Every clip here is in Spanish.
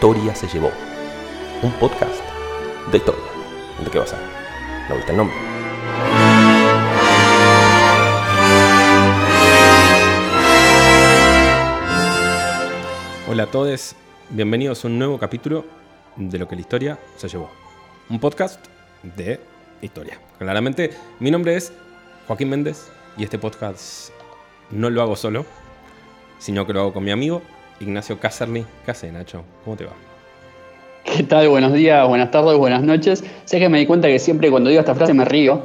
historia se llevó. Un podcast de historia. ¿De qué vas a? ¿No viste el nombre? Hola a todos, bienvenidos a un nuevo capítulo de lo que la historia se llevó. Un podcast de historia. Claramente, mi nombre es Joaquín Méndez y este podcast no lo hago solo, sino que lo hago con mi amigo Ignacio Caserny. ¿Qué hace, Nacho? ¿Cómo te va? ¿Qué tal? Buenos días, buenas tardes, buenas noches. Sé que me di cuenta que siempre cuando digo esta frase me río,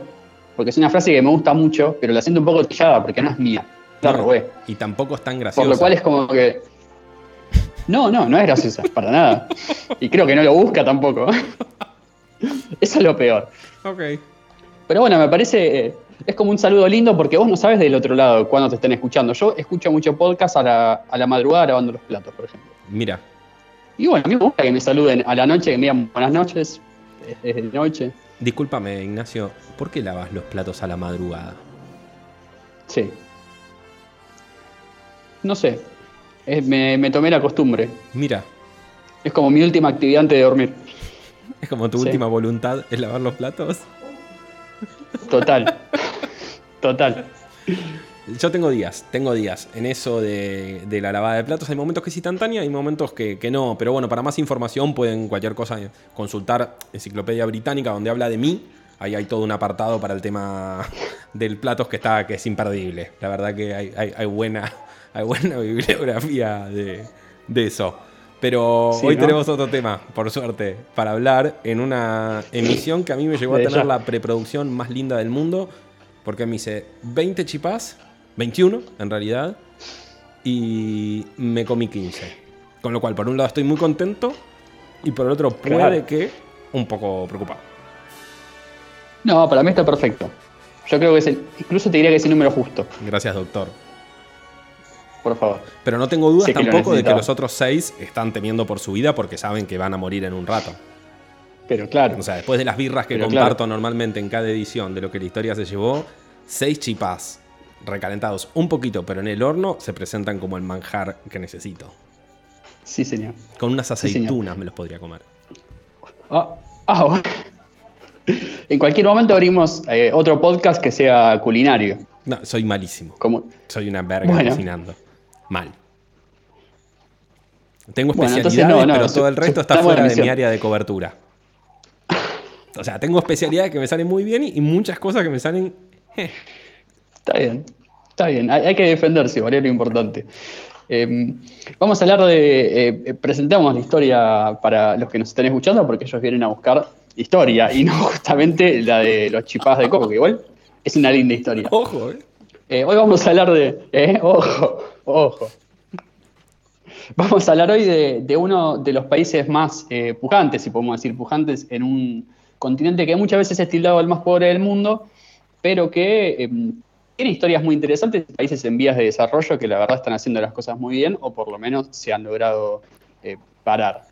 porque es una frase que me gusta mucho, pero la siento un poco trillada porque no es mía. La No, robé. Y tampoco es tan gracioso. Por lo cual es como que. No, no, no es graciosa, para nada. Y creo que no lo busca tampoco. Eso es lo peor. Ok. Pero bueno, me parece. Eh, Es como un saludo lindo porque vos no sabes del otro lado cuando te estén escuchando. Yo escucho mucho podcast a la, a la madrugada lavando los platos, por ejemplo. Mira, Y bueno, a mí me gusta que me saluden a la noche, que me digan buenas noches, eh, es de noche. discúlpame, Ignacio, ¿por qué lavas los platos a la madrugada? Sí. No sé. Es- me, me tomé la costumbre. Mira, Es como mi última actividad antes de dormir. es como tu Sí. última voluntad es lavar los platos. Total. Total. Yo tengo días, tengo días en eso de, de la lavada de platos. Hay momentos que es instantánea, hay momentos que, que no. Pero bueno, para más información pueden cualquier cosa consultar Enciclopedia Británica, donde habla de mí. Ahí hay todo un apartado para el tema del platos que está que es imperdible. La verdad que hay, hay- hay buena, hay buena bibliografía de, de eso. Pero Sí, hoy ¿no? tenemos otro tema, por suerte, para hablar en una emisión que a mí me llevó a tener la preproducción más linda del mundo. Porque me hice 20 chipás, 21 en realidad, y me comí 15. Con lo cual, por un lado estoy muy contento, y por el otro puede Claro. que un poco preocupado. No, para mí está perfecto. Yo creo que es el. Incluso te diría que es el número justo, Gracias, doctor. por favor. Pero no tengo dudas Sí que lo tampoco de que los otros 6 están temiendo por su vida porque saben que van a morir en un rato. Pero claro. O sea, después de las birras que Pero comparto claro. normalmente en cada edición de lo que la historia se llevó, 6 chipás recalentados un poquito, pero en el horno, se presentan como el manjar que necesito. Sí, señor. Con unas Sí, aceitunas me los podría comer. Ah, ah, bueno. En cualquier momento abrimos eh, otro podcast que sea culinario. No, soy malísimo. Como, Soy una verga Bueno. cocinando. Mal. Tengo Bueno, especialidades, no, no, pero todo el resto está fuera de mi área de cobertura. O sea, tengo especialidades que me salen muy bien y, y muchas cosas que me salen. Está bien, está bien. Hay, hay que defenderse, ¿vale? Lo importante. Eh, vamos a hablar de. eh, presentamos la historia para los que nos estén escuchando, porque ellos vienen a buscar historia y no justamente la de los chipás de coco, que igual es una linda historia. Ojo, eh. Eh, hoy vamos a hablar de. eh, ojo, ojo. Vamos a hablar hoy de, de uno de los países más pujantes, si podemos decir pujantes, en un continente que muchas veces es tildado el más pobre del mundo, pero que eh, tiene historias muy interesantes, países en vías de desarrollo que la verdad están haciendo las cosas muy bien, o por lo menos se han logrado eh, parar.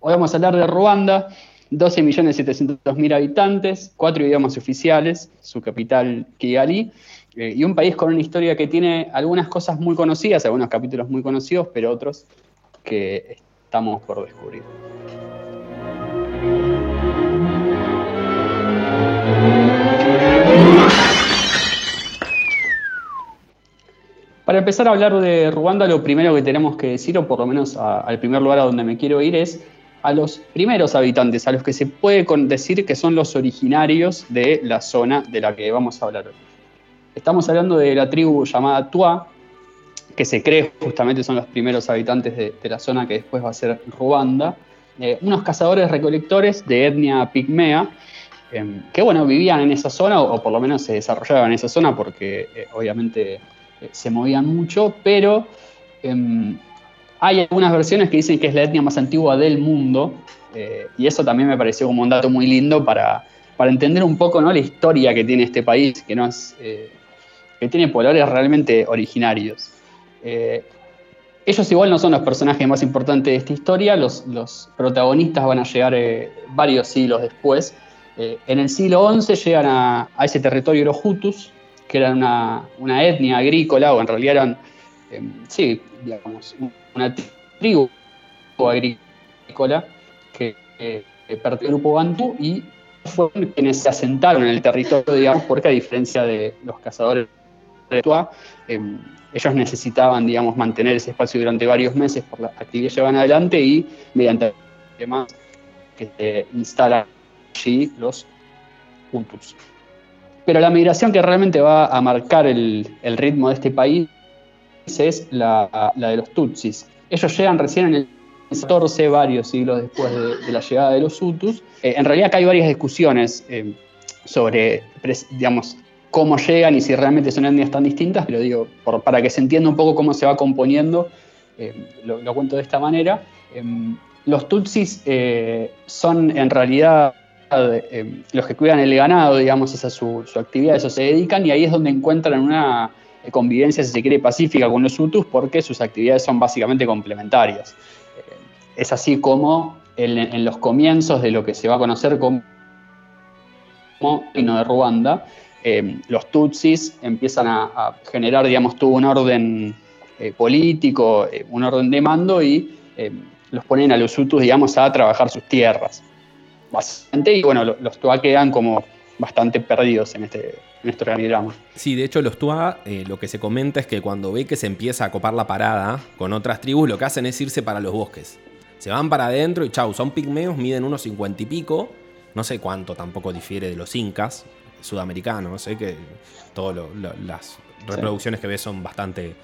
Hoy vamos a hablar de Ruanda, 12.700.000 habitantes, cuatro idiomas oficiales, su capital Kigali, eh, y un país con una historia que tiene algunas cosas muy conocidas, algunos capítulos muy conocidos, pero otros que estamos por descubrir. Para empezar a hablar de Ruanda, lo primero que tenemos que decir, o por lo menos al primer lugar a donde me quiero ir, es a los primeros habitantes, a los que se puede decir que son los originarios de la zona de la que vamos a hablar hoy. Estamos hablando de la tribu llamada Tua, que se cree justamente son los primeros habitantes de, la zona que después va a ser Ruanda. Eh, unos cazadores recolectores de etnia pigmea, em, que bueno, vivían en esa zona, o, por lo menos se desarrollaban en esa zona, porque eh, obviamente se movían mucho, pero em, hay algunas versiones que dicen que es la etnia más antigua del mundo, eh, y eso también me pareció como un dato muy lindo para, para entender un poco ¿no? la historia que tiene este país, que, no eh, que tiene pobladores realmente originarios. Eh, ellos igual no son los personajes más importantes de esta historia, los, los protagonistas van a llegar eh, varios siglos después. Eh, en el siglo XI llegan a, a ese territorio los Hutus, que eran una, una etnia agrícola, o en realidad eran, eh, sí, digamos, una tribu agrícola que eh, pertenece al grupo Bantu y fueron quienes se asentaron en el territorio, digamos, porque a diferencia de los cazadores de Tua, em, ellos necesitaban, digamos, mantener ese espacio durante varios meses por la actividad que llevan adelante y mediante demás que se instalan allí los Hutus. Pero la migración que realmente va a marcar el, ritmo de este país es la, de los Tutsis. Ellos llegan recién en el 14, varios siglos después de, la llegada de los Hutus. Eh, en realidad acá hay varias discusiones eh, sobre, digamos, cómo llegan y si realmente son etnias tan distintas, pero digo, para que se entienda un poco cómo se va componiendo, eh, lo, cuento de esta manera. Em, los Tutsis son en realidad eh, los que cuidan el ganado, digamos, esa es su, actividad, eso se dedican, y ahí es donde encuentran una convivencia, si se quiere, pacífica con los Hutus, porque sus actividades son básicamente complementarias. Eh, es así como en, los comienzos de lo que se va a conocer como reino de Ruanda, eh, los Tutsis empiezan a, generar, digamos, todo un orden político, un orden de mando y los ponen a los Hutus, digamos, a trabajar sus tierras bastante, y bueno, los, Tua quedan como bastante perdidos en este, en este organigrama. Sí, de hecho los Tua eh, lo que se comenta es que cuando ve que se empieza a copar la parada con otras tribus, lo que hacen es irse para los bosques. Se van para adentro y chau, son pigmeos, miden unos cincuenta y pico, no sé cuánto tampoco difiere de los incas sudamericanos, sé que todas las reproducciones que ves son bastante,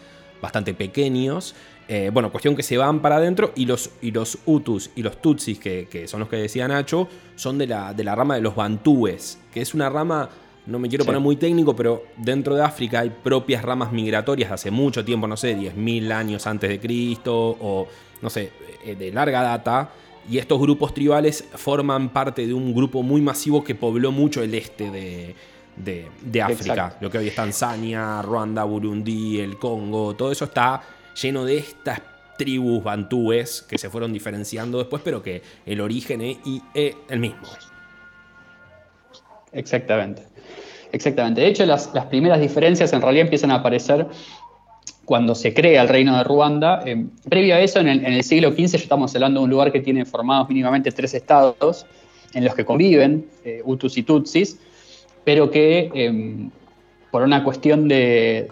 bastante pequeños. Eh, bueno, cuestión que se van para adentro y los, y los Hutus y los Tutsis, que, son los que decía Nacho, son de la, de la rama de los Bantúes, que es una rama, no me quiero poner muy técnico, pero dentro de África hay propias ramas migratorias hace mucho tiempo, no sé, 10.000 años antes de Cristo o, no sé, eh, de larga data. Y estos grupos tribales forman parte de un grupo muy masivo que pobló mucho el este de, África. Lo que hoy es Tanzania, Ruanda, Burundi, el Congo, todo eso está lleno de estas tribus bantúes que se fueron diferenciando después, pero que el origen es, el mismo. Exactamente. Exactamente. De hecho, las, primeras diferencias en realidad empiezan a aparecer cuando se crea el reino de Ruanda. Eh, previo a eso, en el, siglo XV, ya estamos hablando de un lugar que tiene formados mínimamente tres estados en los que conviven eh, Hutus y Tutsis, pero que eh, por una cuestión de,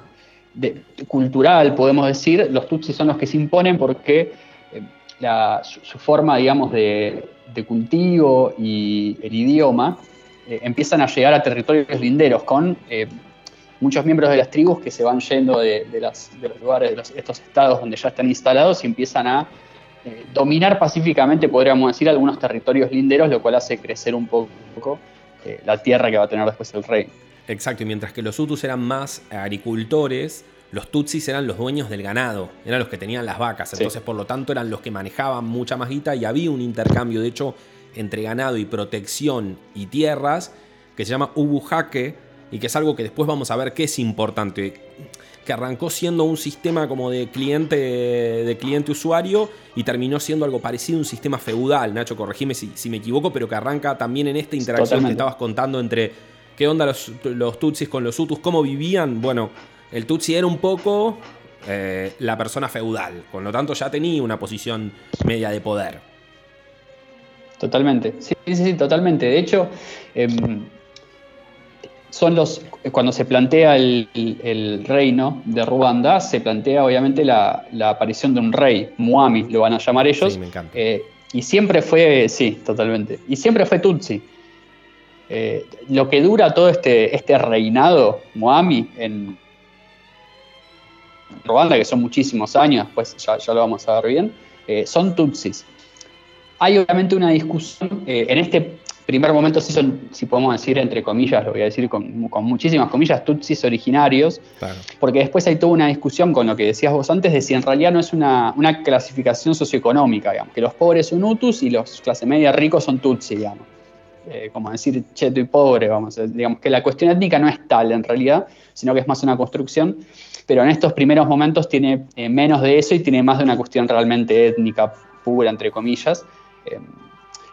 cultural, podemos decir, los Tutsis son los que se imponen porque eh, su, forma, digamos, de, cultivo y el idioma eh, empiezan a llegar a territorios linderos con eh, muchos miembros de las tribus que se van yendo de, los lugares, de estos estados donde ya están instalados y empiezan a dominar pacíficamente, podríamos decir, algunos territorios linderos, lo cual hace crecer un poco la tierra que va a tener después el rey. Exacto, y mientras que los Hutus eran más agricultores, los Tutsis eran los dueños del ganado, eran los que tenían las vacas, entonces por lo tanto eran los que manejaban mucha más guita y había un intercambio, de hecho, entre ganado y protección y tierras que se llama Ubujaque y que es algo que después vamos a ver que es importante, que arrancó siendo un sistema como de cliente de cliente usuario y terminó siendo algo parecido a un sistema feudal, Nacho, corregime si, si me equivoco, pero que arranca también en esta interacción que estabas contando entre qué onda los, Tutsis con los Hutus, cómo vivían. Bueno, el Tutsi era un poco eh, la persona feudal, con lo tanto ya tenía una posición media de poder. Totalmente, sí, sí, sí totalmente. De hecho, em, son los. Cuando se plantea el, reino de Ruanda, se plantea obviamente la, aparición de un rey, Muami, lo van a llamar ellos. Sí, me encanta. Eh, y siempre fue, sí, totalmente. Y siempre fue Tutsi. Eh, lo que dura todo este, este reinado Moami en Ruanda, que son muchísimos años, después ya, lo vamos a ver bien, eh, son Tutsis. Hay obviamente una discusión, eh, en este primer momento sí son, si podemos decir entre comillas, lo voy a decir con, muchísimas comillas, Tutsis originarios, porque después hay toda una discusión con lo que decías vos antes de si en realidad no es una, una clasificación socioeconómica, digamos, que los pobres son Hutus y los clase media ricos son Tutsi, digamos. Eh, como decir cheto y pobre, vamos, digamos que la cuestión étnica no es tal en realidad, sino que es más una construcción, pero en estos primeros momentos tiene eh, menos de eso y tiene más de una cuestión realmente étnica pura, entre comillas, eh,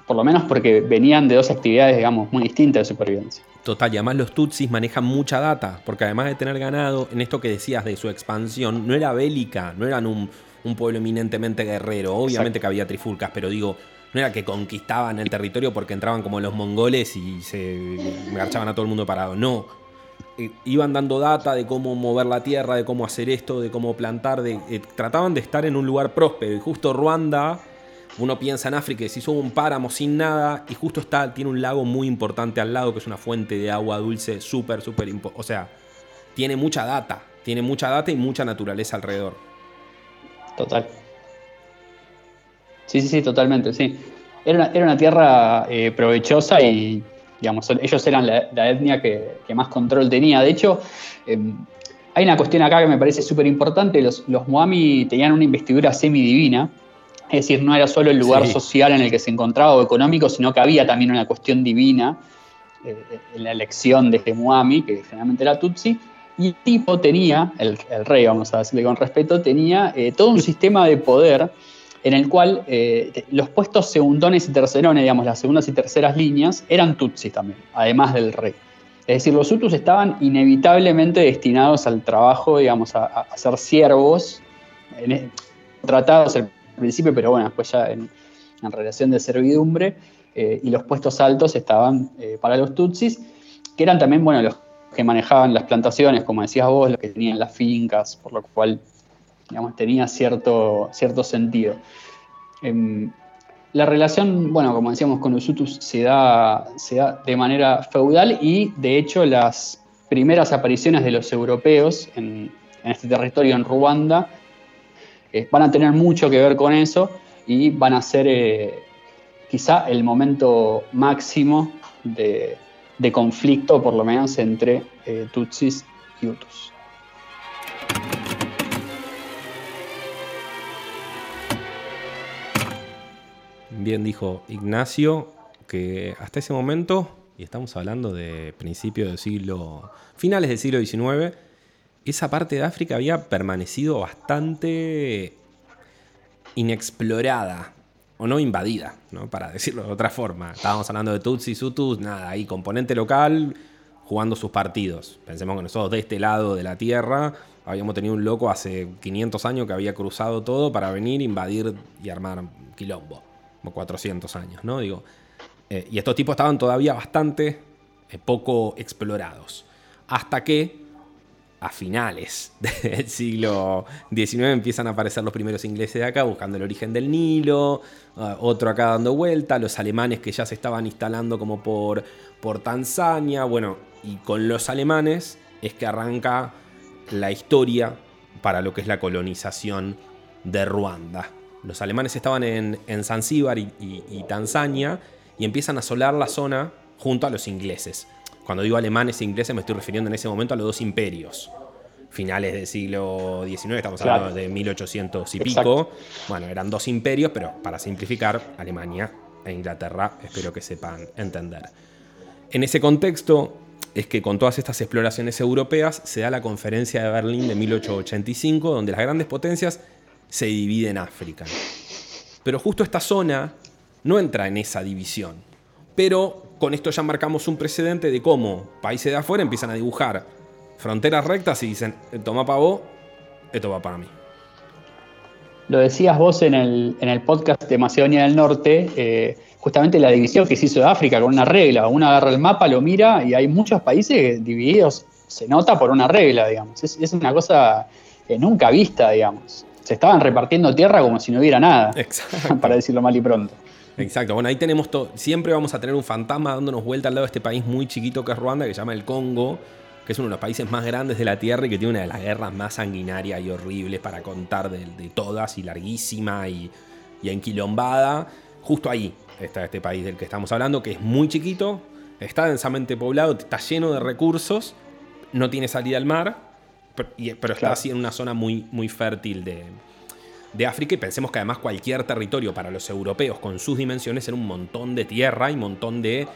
por lo menos porque venían de dos actividades, digamos, muy distintas de supervivencia. Total, y además los Tutsis manejan mucha data, porque además de tener ganado, en esto que decías de su expansión, no era bélica, no eran un, un pueblo eminentemente guerrero. Obviamente que había trifulcas, pero digo, no era que conquistaban el territorio porque entraban como los mongoles y se marchaban a todo el mundo parado. No. Eh, iban dando data de cómo mover la tierra, de cómo hacer esto, de cómo plantar. De, eh, trataban de estar en un lugar próspero. Y justo Ruanda, uno piensa en África y se hizo un páramo sin nada. Y justo está, tiene un lago muy importante al lado, que es una fuente de agua dulce súper, súper importante. O sea, tiene mucha data. Tiene mucha data y mucha naturaleza alrededor. Total. Sí, sí, sí, totalmente, sí. Era una, era una tierra eh, provechosa y, digamos, ellos eran la, etnia que, más control tenía. De hecho, em, hay una cuestión acá que me parece súper importante. Los, los Moami tenían una investidura semidivina, es decir, no era solo el lugar social en el que se encontraba o económico, sino que había también una cuestión divina eh, en la elección de este Muami, que generalmente era Tutsi. Y el tipo tenía, el, rey, vamos a decirle con respeto, tenía eh, todo un sistema de poder en el cual eh, los puestos segundones y tercerones, digamos, las segundas y terceras líneas, eran tutsis también, además del rey. Es decir, los hutus estaban inevitablemente destinados al trabajo, digamos, a, ser siervos, e, tratados al principio, pero bueno, después ya en, relación de servidumbre, eh, y los puestos altos estaban eh, para los tutsis, que eran también, bueno, los que manejaban las plantaciones, como decías vos, los que tenían las fincas, por lo cual digamos, tenía cierto, cierto sentido. Em, la relación, bueno, como decíamos con los Hutus, se da, se da de manera feudal y de hecho las primeras apariciones de los europeos en, este territorio, en Ruanda, eh, van a tener mucho que ver con eso y van a ser eh, quizá el momento máximo de, conflicto, por lo menos entre eh, Tutsis y Hutus. Bien dijo Ignacio que hasta ese momento, y estamos hablando de principios del siglo, finales del siglo XIX, esa parte de África había permanecido bastante inexplorada o no invadida, para decirlo de otra forma. Estábamos hablando de Tutsis, Hutus, nada, ahí componente local jugando sus partidos. Pensemos que nosotros de este lado de la tierra habíamos tenido un loco hace 500 años que había cruzado todo para venir, invadir y armar quilombo como 400 años, ¿no? Digo, eh, y estos tipos estaban todavía bastante eh, poco explorados. Hasta que a finales del siglo XIX empiezan a aparecer los primeros ingleses de acá buscando el origen del Nilo, uh, otro acá dando vuelta, los alemanes que ya se estaban instalando como por, por Tanzania, bueno, y con los alemanes es que arranca la historia para lo que es la colonización de Ruanda los alemanes estaban en, Zanzíbar y, Tanzania y empiezan a asolar la zona junto a los ingleses. Cuando digo alemanes e ingleses me estoy refiriendo en ese momento a los dos imperios. Finales del siglo XIX, estamos hablando de 1800 y pico. Bueno, eran dos imperios, pero para simplificar, Alemania e Inglaterra, espero que sepan entender. En ese contexto es que con todas estas exploraciones europeas se da la conferencia de Berlín de 1885, donde las grandes potencias se divide en África. Pero justo esta zona no entra en esa división. Pero con esto ya marcamos un precedente de cómo países de afuera empiezan a dibujar fronteras rectas y dicen, toma para vos, esto va para mí. Lo decías vos en el, en el podcast de Macedonia del Norte, eh, justamente la división que se hizo de África con una regla. Uno agarra el mapa, lo mira y hay muchos países divididos, se nota por una regla, digamos. Es, una cosa nunca vista, digamos se estaban repartiendo tierra como si no hubiera nada. Exacto. Para decirlo mal y pronto. Exacto, bueno, ahí tenemos todo. Siempre vamos a tener un fantasma dándonos vuelta al lado de este país muy chiquito que es Ruanda, que se llama el Congo, que es uno de los países más grandes de la tierra y que tiene una de las guerras más sanguinarias y horribles para contar de, todas, y larguísima y, y enquilombada. Justo ahí está este país del que estamos hablando, que es muy chiquito, está densamente poblado, está lleno de recursos, no tiene salida al mar pero, está así en una zona muy, muy fértil de, de África y pensemos que además cualquier territorio para los europeos con sus dimensiones era un montón de tierra y un montón de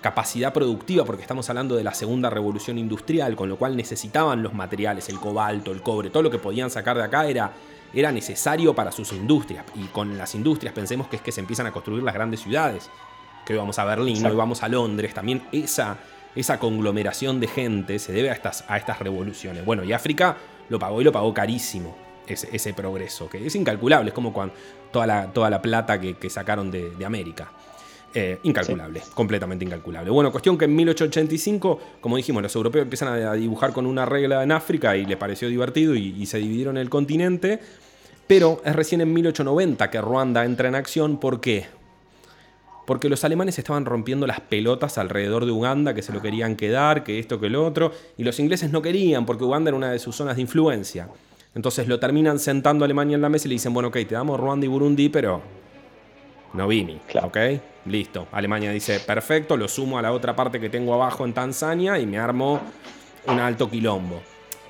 capacidad productiva, porque estamos hablando de la segunda revolución industrial, con lo cual necesitaban los materiales, el cobalto, el cobre, todo lo que podían sacar de acá era, era necesario para sus industrias. Y con las industrias pensemos que es que se empiezan a construir las grandes ciudades, que hoy vamos a Berlín, hoy vamos a Londres, también esa esa conglomeración de gente se debe a estas, a estas revoluciones. Bueno, y África lo pagó y lo pagó carísimo. ese, progreso, que es incalculable, es como cuando toda la, toda la plata que, sacaron de, América. Eh, incalculable, completamente incalculable. Bueno, cuestión que en 1885, como dijimos, los europeos empiezan a dibujar con una regla en África y les pareció divertido y, y se dividieron el continente. Pero es recién en 1890 que Ruanda entra en acción. ¿Por qué? Porque los alemanes estaban rompiendo las pelotas alrededor de Uganda, que se lo querían quedar, que esto, que lo otro, y los ingleses no querían, porque Uganda era una de sus zonas de influencia. Entonces lo terminan sentando a Alemania en la mesa y le dicen, bueno, ok, te damos Ruanda y Burundi, pero no vini, ¿ok? Listo. Alemania dice, perfecto, lo sumo a la otra parte que tengo abajo en Tanzania y me armo un alto quilombo.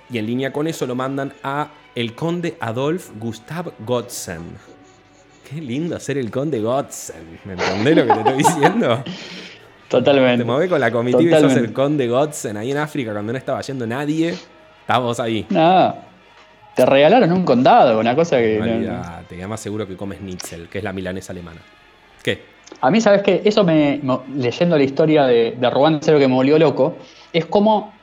Y en línea con eso lo mandan a el conde Adolf Gustav Gotzen Qué lindo ser el conde Gotzen. ¿Me entendés lo que te estoy diciendo? Totalmente. Te mueves con la comitiva y sos el conde Gotzen ahí en África cuando no estaba yendo nadie. Estábamos ahí. No. Te regalaron un condado, una cosa que. No, te más seguro que comes Nitzel, que es la milanesa alemana. ¿Qué? A mí, ¿sabes qué? Eso me. Leyendo la historia de, de Ruanda, lo que me volvió loco. Es como.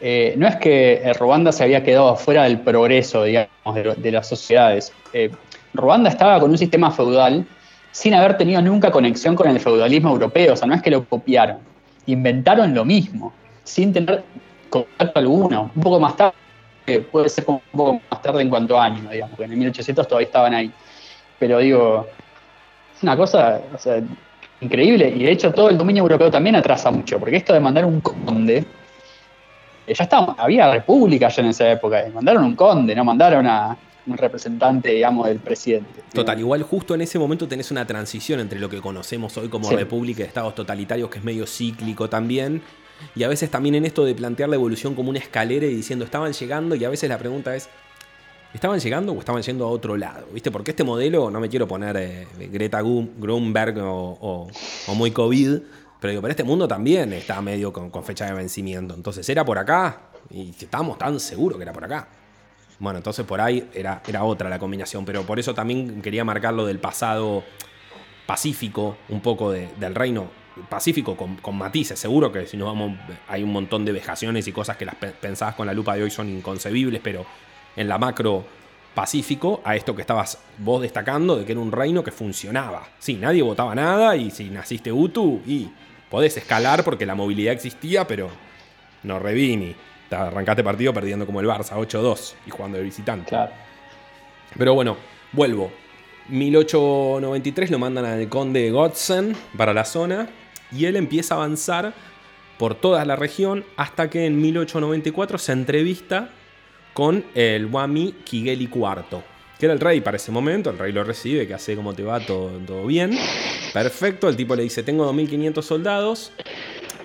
Eh, no es que eh, Ruanda se había quedado fuera del progreso, digamos, de, las sociedades. Eh, Ruanda estaba con un sistema feudal sin haber tenido nunca conexión con el feudalismo europeo, o sea, no es que lo copiaron, inventaron lo mismo, sin tener contacto alguno, un poco más tarde, puede ser un poco más tarde en cuanto a años, digamos, porque en el 1800 todavía estaban ahí, pero digo, es una cosa increíble, y de hecho todo el dominio europeo también atrasa mucho, porque esto de mandar un conde, eh, ya estaba, había república ya en esa época, mandaron un conde, no mandaron a un representante, digamos, del presidente. Total, igual justo en ese momento tenés una transición entre lo que conocemos hoy como república de estados totalitarios, que es medio cíclico también, y a veces también en esto de plantear la evolución como una escalera y diciendo estaban llegando, y a veces la pregunta es, ¿estaban llegando o estaban yendo a otro lado? ¿Viste? Porque este modelo, no me quiero poner eh, Greta Grunberg o, muy COVID, pero digo, pero este mundo también está medio con, con fecha de vencimiento. Entonces, ¿era por acá? Y estamos tan seguros que era por acá. Bueno, entonces por ahí era, era otra la combinación, pero por eso también quería marcar lo del pasado pacífico, un poco del reino pacífico con, matices. Seguro que si nos vamos, hay un montón de vejaciones y cosas que las pensadas con la lupa de hoy son inconcebibles, pero en la macro pacífico a esto que estabas vos destacando de que era un reino que funcionaba. Sí, nadie votaba nada y si naciste Utu y podés escalar porque la movilidad existía, pero no revini arrancaste partido perdiendo como el Barça, 8-2 y jugando de visitante. Claro. Pero bueno, vuelvo. 1893 lo mandan al conde Godsen para la zona y él empieza a avanzar por toda la región hasta que en 1894 se entrevista con el Wami Kigeli IV, que era el rey para ese momento. El rey lo recibe, que hace como te va, todo, todo bien. Perfecto, el tipo le dice, tengo 2.500 soldados,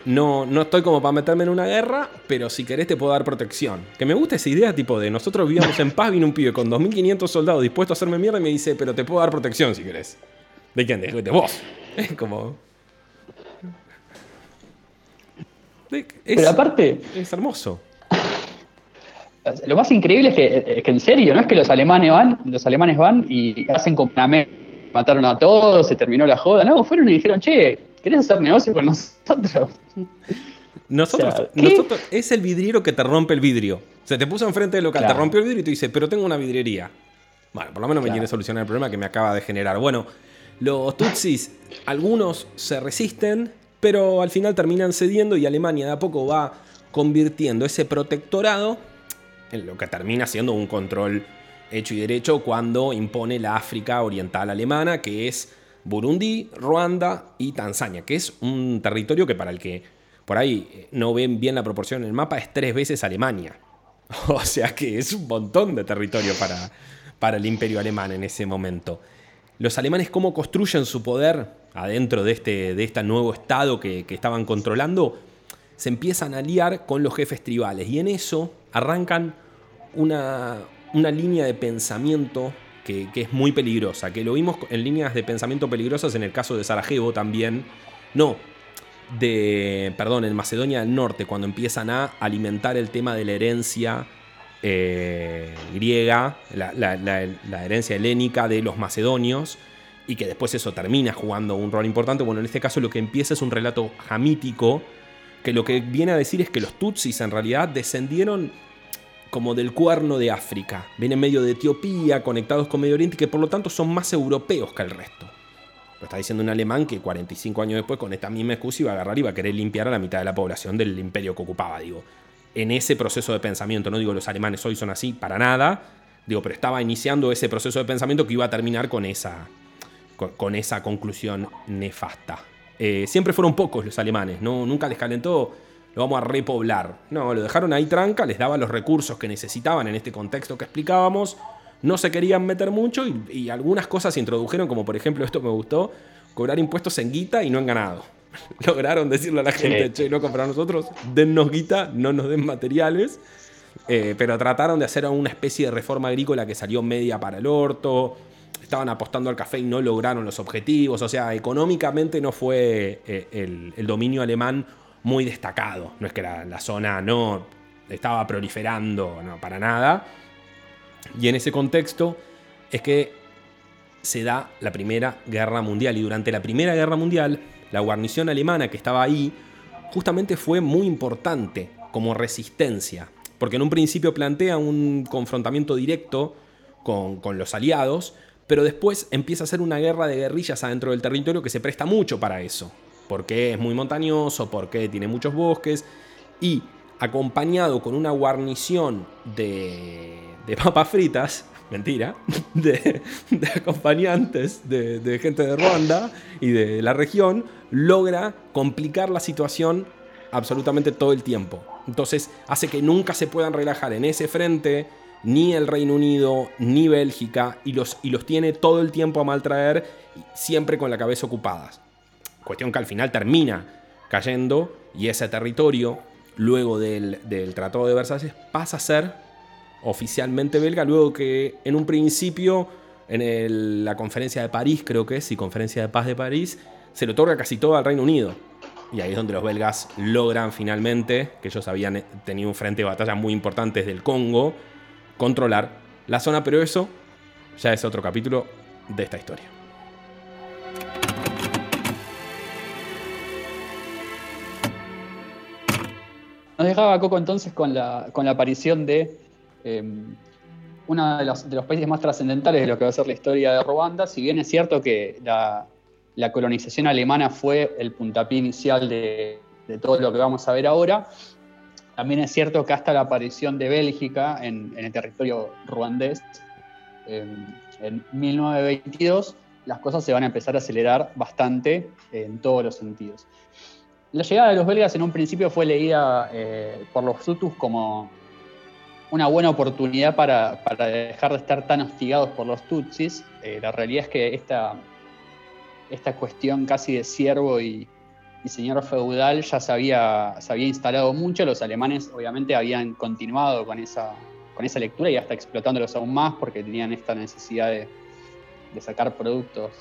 no, no estoy como para meterme en una guerra, pero si querés te puedo dar protección. Que me gusta esa idea, tipo de nosotros vivíamos en paz, viene un pibe con 2.500 soldados dispuesto a hacerme mierda y me dice, pero te puedo dar protección si querés. ¿De quién? De, vos. Es como... pero aparte... Es hermoso. Lo más increíble es que, es que, en serio, no es que los alemanes van, los alemanes van y hacen como mataron a todos, se terminó la joda, no, fueron y dijeron, che, ¿Querés hacer negocio con nosotros? Nosotros, nosotros es el vidriero que te rompe el vidrio. Se te puso enfrente del local, te rompió el vidrio y tú dices, pero tengo una vidriería. Bueno, por lo menos me quiere solucionar el problema que me acaba de generar. Bueno, los Tutsis, algunos se resisten, pero al final terminan cediendo y Alemania de a poco va convirtiendo ese protectorado en lo que termina siendo un control hecho y derecho cuando impone la África Oriental Alemana, que es Burundi, Ruanda y Tanzania, que es un territorio que para el que por ahí eh, no ven bien la proporción en el mapa es tres veces Alemania. O sea que es un montón de territorio para, para el imperio alemán en ese momento. Los alemanes cómo construyen su poder adentro de este, de este nuevo estado que, que estaban controlando, se empiezan a liar con los jefes tribales y en eso arrancan una, una línea de pensamiento que, es muy peligrosa, que lo vimos en líneas de pensamiento peligrosas en el caso de Sarajevo también. No, de, perdón, en Macedonia del Norte, cuando empiezan a alimentar el tema de la herencia eh, griega, la, herencia helénica de los macedonios, y que después eso termina jugando un rol importante. Bueno, en este caso lo que empieza es un relato jamítico, que lo que viene a decir es que los Tutsis en realidad descendieron como del cuerno de África. Vienen medio de Etiopía, conectados con Medio Oriente, que por lo tanto son más europeos que el resto. Lo está diciendo un alemán que 45 años después, con esta misma excusa, iba a agarrar y iba a querer limpiar a la mitad de la población del imperio que ocupaba, digo. En ese proceso de pensamiento, no digo los alemanes hoy son así, para nada, digo, pero estaba iniciando ese proceso de pensamiento que iba a terminar con esa, con, esa conclusión nefasta. Eh, siempre fueron pocos los alemanes, ¿no? nunca les calentó lo vamos a repoblar. No, lo dejaron ahí tranca, les daba los recursos que necesitaban en este contexto que explicábamos. No se querían meter mucho y, algunas cosas se introdujeron, como por ejemplo, esto me gustó, cobrar impuestos en guita y no en ganado. Lograron decirle a la gente, che, loco, para nosotros, dennos guita, no nos den materiales. Eh, pero trataron de hacer una especie de reforma agrícola que salió media para el orto. Estaban apostando al café y no lograron los objetivos. O sea, económicamente no fue eh, el, el dominio alemán muy destacado. No es que la, zona no estaba proliferando, no, para nada. Y en ese contexto es que se da la Primera Guerra Mundial. Y durante la Primera Guerra Mundial, la guarnición alemana que estaba ahí justamente fue muy importante como resistencia. Porque en un principio plantea un confrontamiento directo con, con los aliados, pero después empieza a ser una guerra de guerrillas adentro del territorio que se presta mucho para eso porque es muy montañoso, porque tiene muchos bosques y acompañado con una guarnición de, papas fritas, mentira, de, acompañantes de, de, gente de Ruanda y de la región, logra complicar la situación absolutamente todo el tiempo. Entonces hace que nunca se puedan relajar en ese frente ni el Reino Unido ni Bélgica y los, y los tiene todo el tiempo a maltraer, siempre con la cabeza ocupada. Cuestión que al final termina cayendo y ese territorio, luego del, Tratado de Versalles, pasa a ser oficialmente belga, luego que en un principio, en la conferencia de París, creo que es, y conferencia de paz de París, se le otorga casi todo al Reino Unido. Y ahí es donde los belgas logran finalmente, que ellos habían tenido un frente de batalla muy importante desde el Congo, controlar la zona, pero eso ya es otro capítulo de esta historia. Nos dejaba Coco entonces con la, aparición de em, uno de los, países más trascendentales de lo que va a ser la historia de Ruanda. Si bien es cierto que la, colonización alemana fue el puntapié inicial de, todo lo que vamos a ver ahora, también es cierto que hasta la aparición de Bélgica en, el territorio ruandés em, en 1922, las cosas se van a empezar a acelerar bastante en todos los sentidos. La llegada de los belgas en un principio fue leída eh, por los Hutus como una buena oportunidad para, dejar de estar tan hostigados por los Tutsis. Eh, la realidad es que esta, esta cuestión casi de siervo y, señor feudal ya se había, se había instalado mucho. Los alemanes obviamente habían continuado con esa, con esa lectura y hasta explotándolos aún más porque tenían esta necesidad de, de sacar productos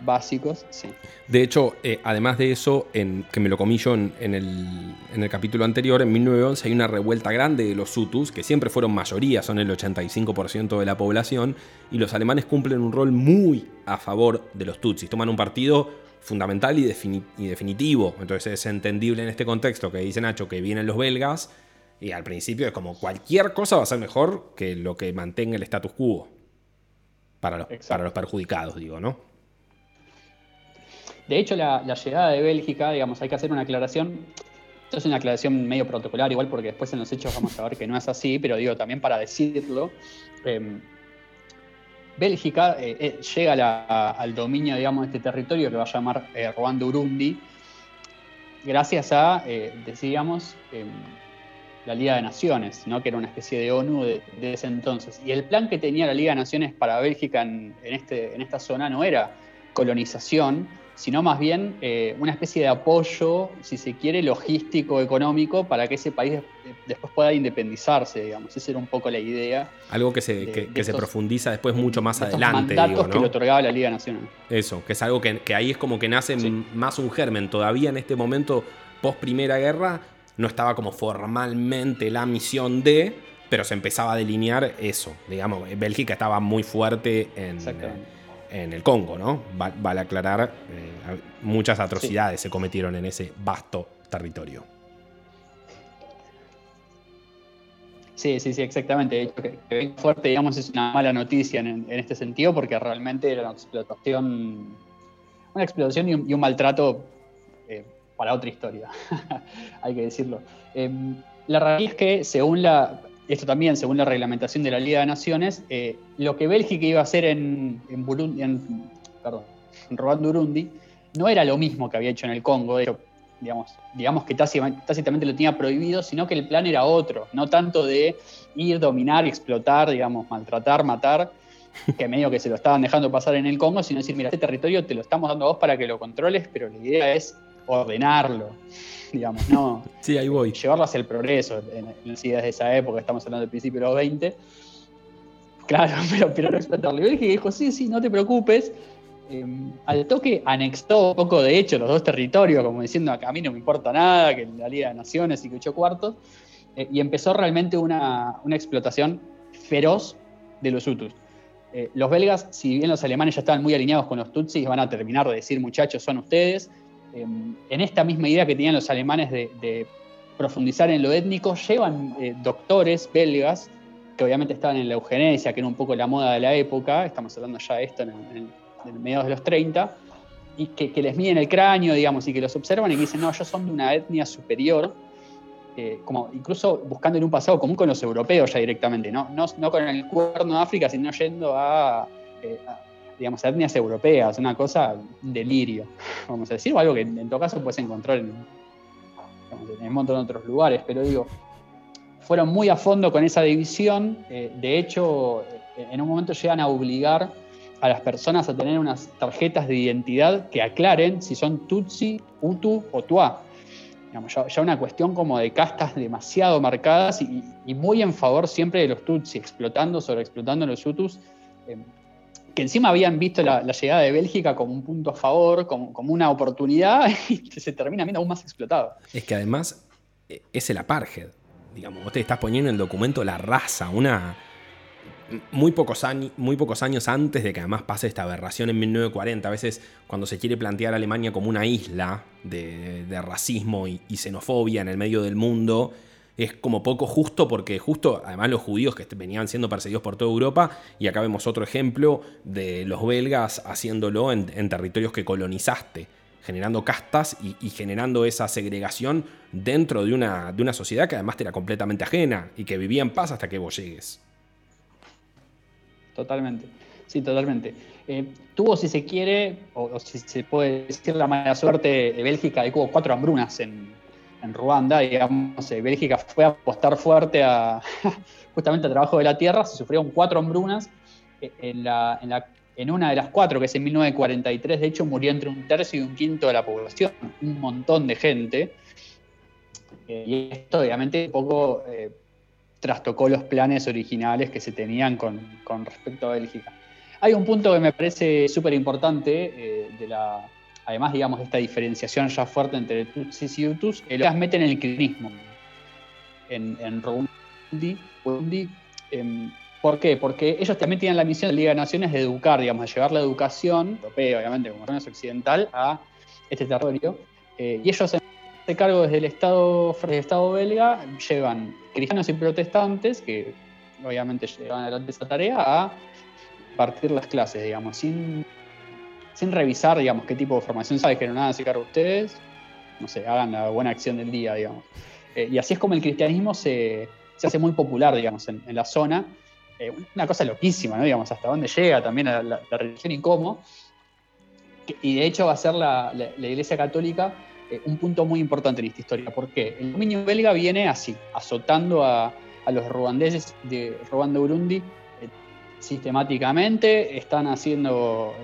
básicos, sí. De hecho, eh, además de eso, en, que me lo comí yo en, el, capítulo anterior, en 1911 hay una revuelta grande de los Hutus, que siempre fueron mayoría, son el 85% de la población, y los alemanes cumplen un rol muy a favor de los Tutsis, toman un partido fundamental y, definitivo, entonces es entendible en este contexto que dice Nacho que vienen los belgas, y al principio es como cualquier cosa va a ser mejor que lo que mantenga el status quo. Para para los perjudicados, digo, ¿no? De hecho, la, llegada de Bélgica, digamos, hay que hacer una aclaración. Esto es una aclaración medio protocolar, igual porque después en los hechos vamos a ver que no es así, pero digo también para decirlo. Em, Bélgica eh, eh, llega al dominio, digamos, de este territorio que va a llamar eh, Ruanda-Urundi, gracias a, decíamos, em, la Liga de Naciones, ¿no? que era una especie de ONU de, ese entonces. Y el plan que tenía la Liga de Naciones para Bélgica en, este, en esta zona no era colonización, sino más bien eh, una especie de apoyo, si se quiere, logístico, económico, para que ese país después pueda independizarse, digamos. Esa era un poco la idea. Algo que se, que, se profundiza después mucho más adelante. Mandatos que le otorgaba la Liga Nacional. Eso, que es algo que, ahí es como que nace más un germen. Todavía en este momento, post Primera Guerra, no estaba como formalmente la misión de, pero se empezaba a delinear eso. Digamos, Bélgica estaba muy fuerte en en el Congo, ¿no? Vale aclarar, eh, muchas atrocidades se cometieron en ese vasto territorio. Sí, sí, sí, exactamente. De hecho, que, que fuerte, digamos, es una mala noticia en, este sentido porque realmente era una explotación, una explotación y un, maltrato eh, para otra historia, hay que decirlo. Em, la realidad es que, según la, esto también, según la reglamentación de la Liga de Naciones, eh, lo que Bélgica iba a hacer en, Burundi, en, perdón, en Burundi, no era lo mismo que había hecho en el Congo. De hecho, digamos, digamos que tácitamente lo tenía prohibido, sino que el plan era otro, no tanto de ir, dominar, explotar, digamos, maltratar, matar, que medio que se lo estaban dejando pasar en el Congo, sino decir, mira, este territorio te lo estamos dando a vos para que lo controles, pero la idea es ordenarlo, digamos, no sí, ahí voy. llevarlo hacia el progreso en, las ideas de esa época, estamos hablando del principio de los 20. Claro, pero, pero no explotarlo. Y dijo, sí, sí, no te preocupes, Em, al toque anexó un poco de hecho los dos territorios, como diciendo a mí no me importa nada, que la Liga de Naciones y que ocho cuartos, eh, y empezó realmente una, explotación feroz de los Hutus. Eh, los belgas, si bien los alemanes ya estaban muy alineados con los Tutsis, van a terminar de decir muchachos, son ustedes. Em, en esta misma idea que tenían los alemanes de, profundizar en lo étnico, llevan eh, doctores belgas, que obviamente estaban en la eugenesia, que era un poco la moda de la época, estamos hablando ya de esto en en mediados de los 30, y que, les miden el cráneo, digamos, y que los observan y que dicen, no, ellos son de una etnia superior, eh, como incluso buscando en un pasado común con los europeos ya directamente, no, no, con el cuerno de África, sino yendo a, eh, digamos, etnias europeas, una cosa, delirio, vamos a decir, o algo que en, todo caso puedes encontrar en, en un montón de otros lugares, pero digo, fueron muy a fondo con esa división, eh, de hecho, en un momento llegan a obligar a las personas a tener unas tarjetas de identidad que aclaren si son Tutsi, Hutu o Tua. ya, una cuestión como de castas demasiado marcadas y, muy en favor siempre de los Tutsi, explotando, sobre explotando los Hutus, eh, que encima habían visto la, llegada de Bélgica como un punto a favor, como, una oportunidad, y se termina viendo aún más explotado. Es que además eh, es el apartheid. Digamos, vos te estás poniendo en el documento la raza, una, muy pocos, años, muy pocos años antes de que además pase esta aberración en 1940. A veces cuando se quiere plantear a Alemania como una isla de, racismo y, xenofobia en el medio del mundo, es como poco justo porque justo además los judíos que venían siendo perseguidos por toda Europa, y acá vemos otro ejemplo de los belgas haciéndolo en, territorios que colonizaste generando castas y, generando esa segregación dentro de una, de una sociedad que además te era completamente ajena y que vivía en paz hasta que vos llegues totalmente. Sí, totalmente. Eh, tuvo, si se quiere, o, si se puede decir la mala suerte de Bélgica, de que hubo cuatro hambrunas en, en Ruanda, digamos, eh, Bélgica fue a apostar fuerte justamente al trabajo de la tierra, se sufrieron cuatro hambrunas, eh, en, una de las cuatro, que es en 1943, de hecho murió entre un tercio y un quinto de la población, un montón de gente, y esto obviamente un poco trastocó los planes originales que se tenían con, respecto a Bélgica. Hay un punto que me parece súper importante, eh, de la, además, digamos, de esta diferenciación ya fuerte entre Tutsis y Hutus, las meten en el cristianismo en, en Rundi. Em, ¿Por qué? Porque ellos también tienen la misión de la Liga de Naciones de educar, digamos, de llevar la educación europea, obviamente, como nación occidental, a este territorio. Eh, y ellos este cargo desde el Estado, Estado belga llevan cristianos y protestantes, que obviamente llevan adelante esa tarea, a partir las clases, digamos, sin, sin revisar, digamos, qué tipo de formación sabe que no nada se carga ustedes, no sé, hagan la buena acción del día, digamos. Eh, y así es como el cristianismo se, hace muy popular, digamos, en, la zona. Eh, una cosa loquísima, ¿no? Digamos, hasta dónde llega también la, religión y cómo. Y de hecho va a ser la Iglesia Católica eh, un punto muy importante en esta historia. ¿Por qué? El dominio belga viene así, azotando a, los ruandeses de eh, sistemáticamente, están haciendo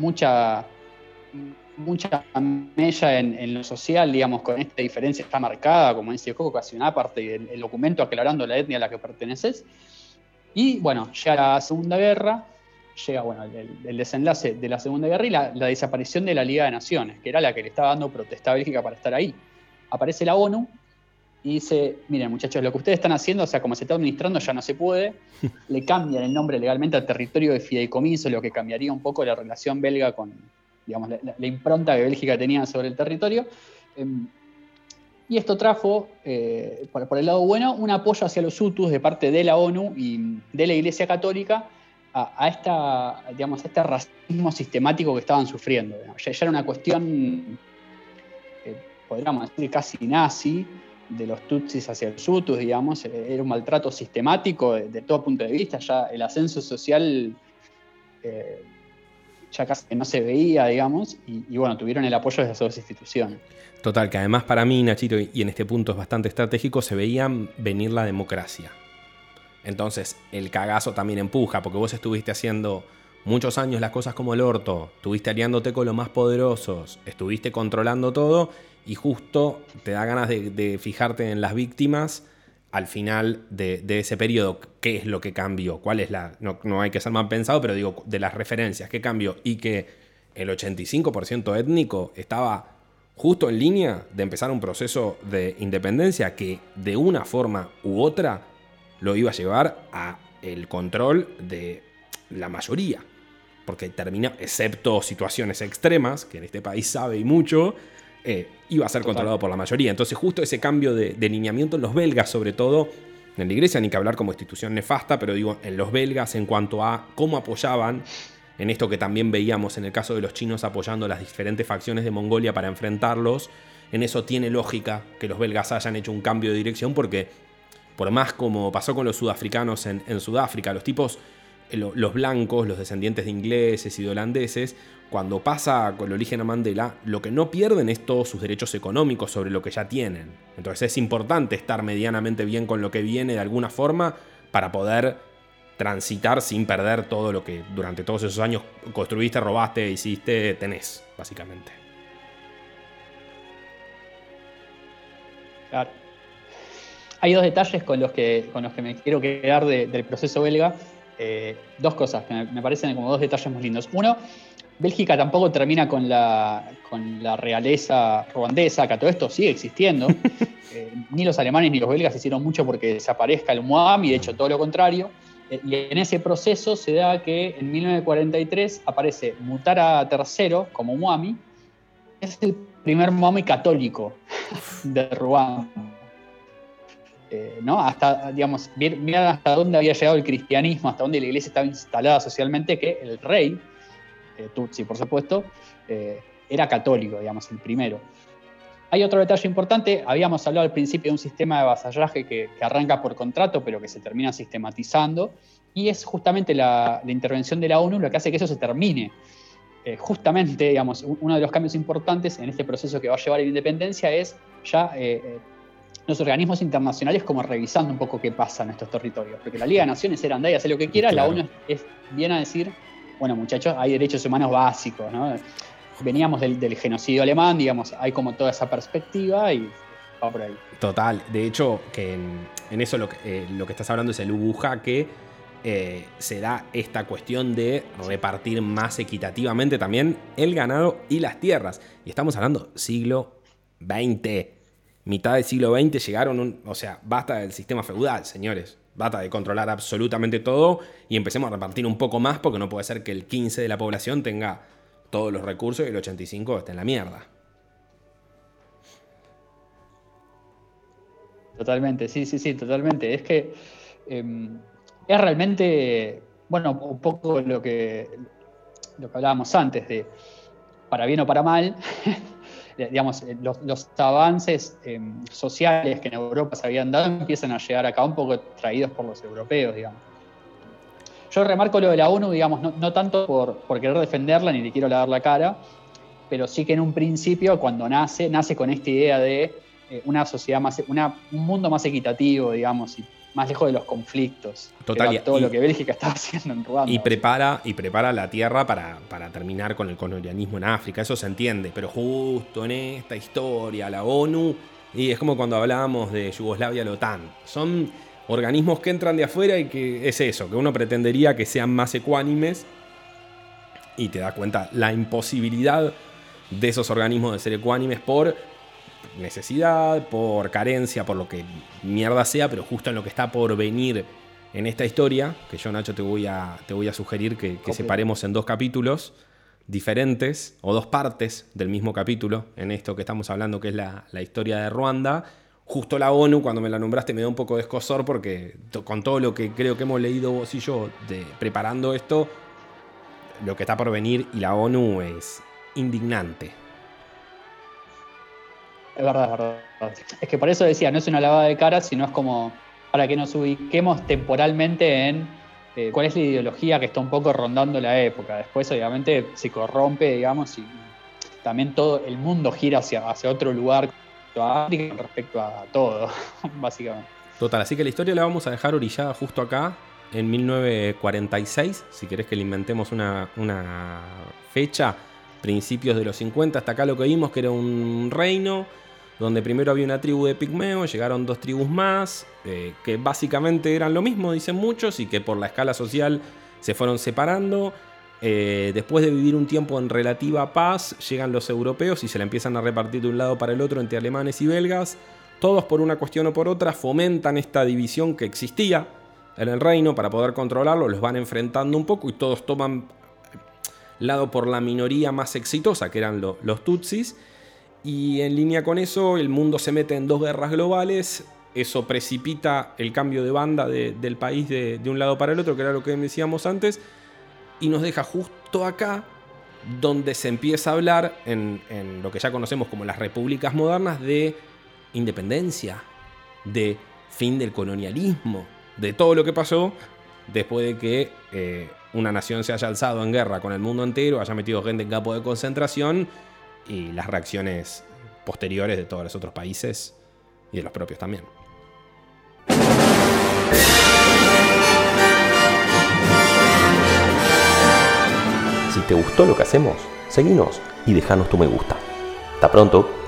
mucha mucha mella en, lo social, digamos, con esta diferencia está marcada, como dice Coco, casi una parte del documento aclarando la etnia a la que perteneces. Y bueno, ya la Segunda Guerra, llega bueno, el, desenlace de la Segunda Guerra y la, desaparición de la Liga de Naciones, que era la que le estaba dando protesta a Bélgica para estar ahí. Aparece la ONU y dice, miren muchachos, lo que ustedes están haciendo, o sea, como se está administrando ya no se puede, le cambian el nombre legalmente al territorio de fideicomiso, lo que cambiaría un poco la relación belga con, digamos, la, impronta que Bélgica tenía sobre el territorio. Em, Y esto trajo, eh, por, el lado bueno, un apoyo hacia los Hutus de parte de la ONU y de la Iglesia Católica a, esta, digamos, este racismo sistemático que estaban sufriendo. Ya, era una cuestión, eh, podríamos decir, casi nazi, de los Tutsis hacia los Hutus, digamos, era un maltrato sistemático de, todo punto de vista, ya el ascenso social eh, ya casi no se veía, digamos, y, bueno, tuvieron el apoyo de esas dos instituciones. Total, que además para mí, Nachito, y en este punto es bastante estratégico, se veía venir la democracia. Entonces, el cagazo también empuja, porque vos estuviste haciendo muchos años las cosas como el orto, estuviste aliándote con los más poderosos, estuviste controlando todo, y justo te da ganas de, fijarte en las víctimas al final de, ese periodo, qué es lo que cambió, cuál es la, no, no, hay que ser mal pensado, pero digo, de las referencias, qué cambió, y que el 85% étnico estaba justo en línea de empezar un proceso de independencia que de una forma u otra lo iba a llevar a el control de la mayoría. Porque termina, excepto situaciones extremas, que en este país sabe y mucho, eh, iba a ser controlado por la mayoría. Entonces justo ese cambio de, de, lineamiento en los belgas, sobre todo, en la iglesia, ni que hablar como institución nefasta, pero digo, en los belgas en cuanto a cómo apoyaban en esto que también veíamos en el caso de los chinos apoyando las diferentes facciones de Mongolia para enfrentarlos, en eso tiene lógica que los belgas hayan hecho un cambio de dirección porque por más como pasó con los sudafricanos en, Sudáfrica, los tipos, los blancos, los descendientes de ingleses y de holandeses, cuando pasa con el origen a Mandela, lo que no pierden es todos sus derechos económicos sobre lo que ya tienen. Entonces es importante estar medianamente bien con lo que viene de alguna forma para poder transitar sin perder todo lo que durante todos esos años construiste, robaste, hiciste, tenés, básicamente. Claro hay dos detalles con los que, con los que me quiero quedar del proceso belga. Eh, dos cosas que me, parecen como dos detalles muy lindos. Uno, Bélgica tampoco termina con la, con la realeza ruandesa, que todo esto sigue existiendo. Eh, ni los alemanes ni los belgas hicieron mucho porque desaparezca el MOAM y de hecho todo lo contrario. Eh, y en ese proceso se da que en 1943 aparece Mutara III como Muami. Es el primer Muami católico de Ruanda. Eh. Hasta, digamos, mirar hasta dónde había llegado el cristianismo, hasta dónde la iglesia estaba instalada socialmente, que el rey, eh, Tutsi por supuesto, eh, era católico, digamos, el primero. Hay otro detalle importante, habíamos hablado al principio de un sistema de vasallaje que, arranca por contrato, pero que se termina sistematizando, y es justamente la, intervención de la ONU lo que hace que eso se termine. justamente, digamos, uno de los cambios importantes en este proceso que va a llevar a la independencia es ya los organismos internacionales como revisando un poco qué pasa en estos territorios. Porque la Liga de Naciones era andar y hacer lo que quiera, la ONU es, bien a decir, bueno muchachos, hay derechos humanos básicos, ¿no? Veníamos del, genocidio alemán, digamos, hay como toda esa perspectiva y va por ahí. Total, de hecho, que en, eso lo que, eh, lo que, estás hablando es el Ubu que eh, se da esta cuestión de repartir más equitativamente también el ganado y las tierras. Y estamos hablando siglo XX mitad del siglo XX llegaron, o sea, basta del sistema feudal, señores. Basta de controlar absolutamente todo y empecemos a repartir un poco más porque no puede ser que el 15 de la población tenga todos los recursos y el 85 esté en la mierda. Totalmente, sí, sí, sí, totalmente. Es que em, es realmente, bueno, un poco lo que, lo que hablábamos antes de para bien o para mal, digamos, eh, los, avances em, sociales que en Europa se habían dado empiezan a llegar acá un poco traídos por los europeos, digamos. Yo remarco lo de la ONU, digamos, no, tanto por, querer defenderla ni le quiero lavar la cara, pero sí que en un principio, cuando nace, nace con esta idea de eh, una sociedad más, un mundo más equitativo, digamos, más lejos de los conflictos. Total. todo lo que Bélgica estaba haciendo en Ruanda. Y prepara, y prepara la tierra para, terminar con el colonialismo en África, eso se entiende. Pero justo en esta historia, la ONU, y es como cuando hablábamos de Yugoslavia, la OTAN. Son organismos que entran de afuera y que es eso, que uno pretendería que sean más ecuánimes. Y te das cuenta la imposibilidad de esos organismos de ser ecuánimes por necesidad, por carencia, por lo que mierda sea, pero justo en lo que está por venir en esta historia, que yo Nacho te voy a, te voy a sugerir que, separemos en dos capítulos, diferentes o dos partes del mismo capítulo en esto que estamos hablando, que es la, historia de Ruanda. Justo la ONU, cuando me la nombraste, me da un poco de escosor porque con todo lo que creo que hemos leído vos y yo de, preparando esto, lo que está por venir y la ONU es indignante. Es verdad, es verdad. Es que por eso decía, no es una lavada de cara, sino es como para que nos ubiquemos temporalmente en eh, cuál es la ideología que está un poco rondando la época. Después, obviamente, se corrompe, digamos, y también todo el mundo gira hacia, hacia otro lugar respecto a todo, básicamente. Total, así que la historia la vamos a dejar orillada justo acá, en 1946, si querés que le inventemos una, una fecha, principios de los 50, hasta acá lo que vimos que era un reino donde primero había una tribu de pigmeos, llegaron dos tribus más, eh, que básicamente eran lo mismo, dicen muchos, y que por la escala social se fueron separando. Eh, después de vivir un tiempo en relativa paz, llegan los europeos y se la empiezan a repartir de un lado para el otro entre alemanes y belgas. Todos por una cuestión o por otra fomentan esta división que existía en el reino para poder controlarlo, los van enfrentando un poco y todos toman lado por la minoría más exitosa, que eran los Tutsis y en línea con eso, el mundo se mete en dos guerras globales. Eso precipita el cambio de banda del país de, un lado para el otro, que era lo que decíamos antes. Y nos deja justo acá, donde se empieza a hablar en, lo que ya conocemos como las repúblicas modernas, de independencia, de fin del colonialismo, de todo lo que pasó después de que eh, una nación se haya alzado en guerra con el mundo entero, haya metido gente en campo de concentración y las reacciones posteriores de todos los otros países y de los propios también. Si te gustó lo que hacemos, seguinos y déjanos tu me gusta. Hasta pronto.